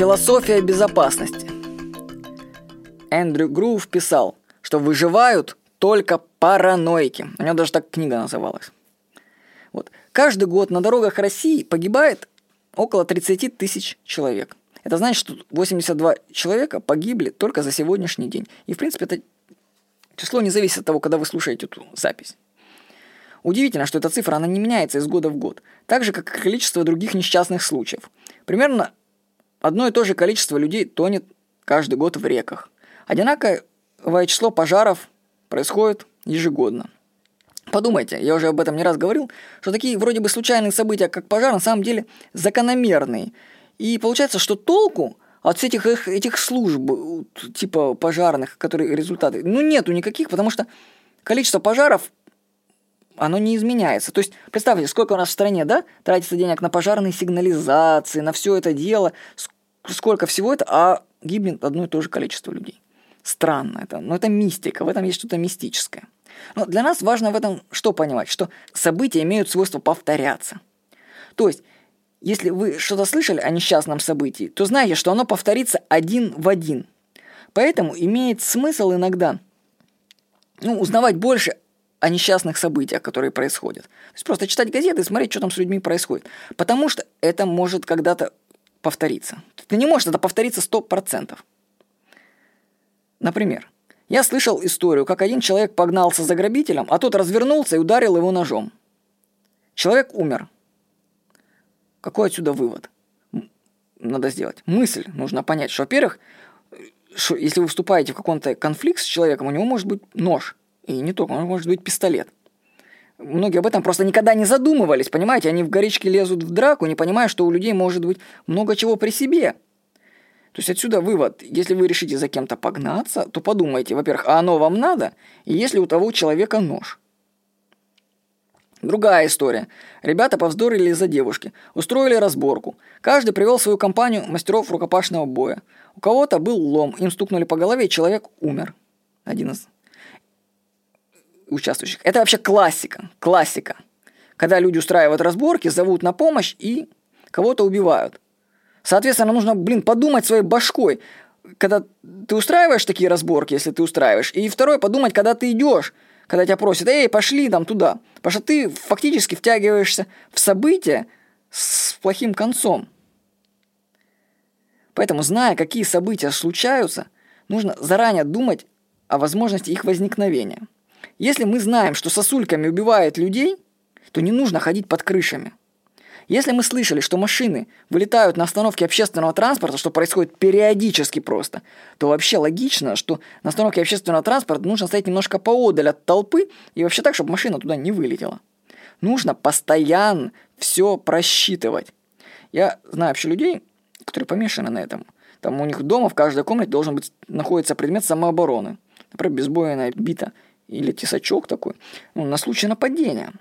Философия безопасности. Эндрю Грув писал, что выживают только параноики. У него даже так книга называлась. Вот. Каждый год на дорогах России погибает около 30 тысяч человек. Это значит, что 82 человека погибли только за сегодняшний день. И, в принципе, это число не зависит от того, когда вы слушаете эту запись. Удивительно, что эта цифра, она не меняется из года в год, так же, как и количество других несчастных случаев. Примерно одно и то же количество людей тонет каждый год в реках. Одинаковое число пожаров происходит ежегодно. Подумайте, я уже об этом не раз говорил, что такие вроде бы случайные события, как пожар, на самом деле закономерные. И получается, что толку от всех этих, этих служб, типа пожарных, которые результаты, ну нету никаких, потому что количество пожаров оно не изменяется. То есть, представьте, сколько у нас в стране, да, тратится денег на пожарные сигнализации, на все это дело, сколько всего это, а гибнет одно и то же количество людей. Странно это, но это мистика, в этом есть что-то мистическое. Но для нас важно в этом что понимать, что события имеют свойство повторяться. То есть, если вы что-то слышали о несчастном событии, то знаете, что оно повторится один в один. Поэтому имеет смысл иногда ну, узнавать больше о несчастных событиях, которые происходят. То есть просто читать газеты и смотреть, что там с людьми происходит. Потому что это может когда-то повториться. Это не может это повториться сто процентов. Например, я слышал историю, как один человек погнался за грабителем, а тот развернулся и ударил его ножом. Человек умер. Какой отсюда вывод? Надо сделать. Мысль. Нужно понять, что, во-первых, что если вы вступаете в какой-то конфликт с человеком, у него может быть нож. И не только, может быть пистолет. Многие об этом просто никогда не задумывались, понимаете? Они в горячке лезут в драку, не понимая, что у людей может быть много чего при себе. То есть отсюда вывод, если вы решите за кем-то погнаться, то подумайте, во-первых, а оно вам надо, и если у того человека нож. Другая история. Ребята повздорили из-за девушки, устроили разборку. Каждый привел свою компанию мастеров рукопашного боя. У кого-то был лом, им стукнули по голове, и человек умер. Один из участвующих. Это вообще классика, классика. Когда люди устраивают разборки, зовут на помощь и кого-то убивают. Соответственно, нужно, блин, подумать своей башкой, когда ты устраиваешь такие разборки, если ты устраиваешь. И второе, подумать, когда ты идешь, когда тебя просят, эй, пошли там туда. Потому что ты фактически втягиваешься в события с плохим концом. Поэтому, зная, какие события случаются, нужно заранее думать о возможности их возникновения. Если мы знаем, что сосульками убивают людей, то не нужно ходить под крышами. Если мы слышали, что машины вылетают на остановке общественного транспорта, что происходит периодически просто, то вообще логично, что на остановке общественного транспорта нужно стоять немножко поодаль от толпы и вообще так, чтобы машина туда не вылетела. Нужно постоянно все просчитывать. Я знаю вообще людей, которые помешаны на этом. Там у них дома в каждой комнате должен быть находится предмет самообороны. Например, бейсбольная бита – или тесачок такой, ну, на случай нападения.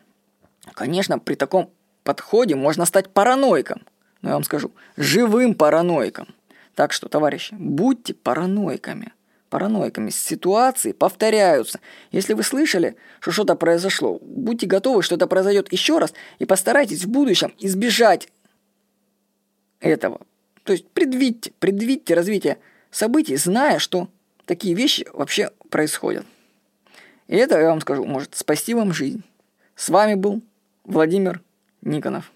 Конечно, при таком подходе можно стать параноиком. Но я вам скажу, живым параноиком. Так что, товарищи, будьте параноиками. Параноиками. Ситуации повторяются. Если вы слышали, что что-то произошло, будьте готовы, что это произойдет еще раз, и постарайтесь в будущем избежать этого. То есть предвидьте, предвидьте развитие событий, зная, что такие вещи вообще происходят. И это, я вам скажу, может спасти вам жизнь. С вами был Владимир Никонов.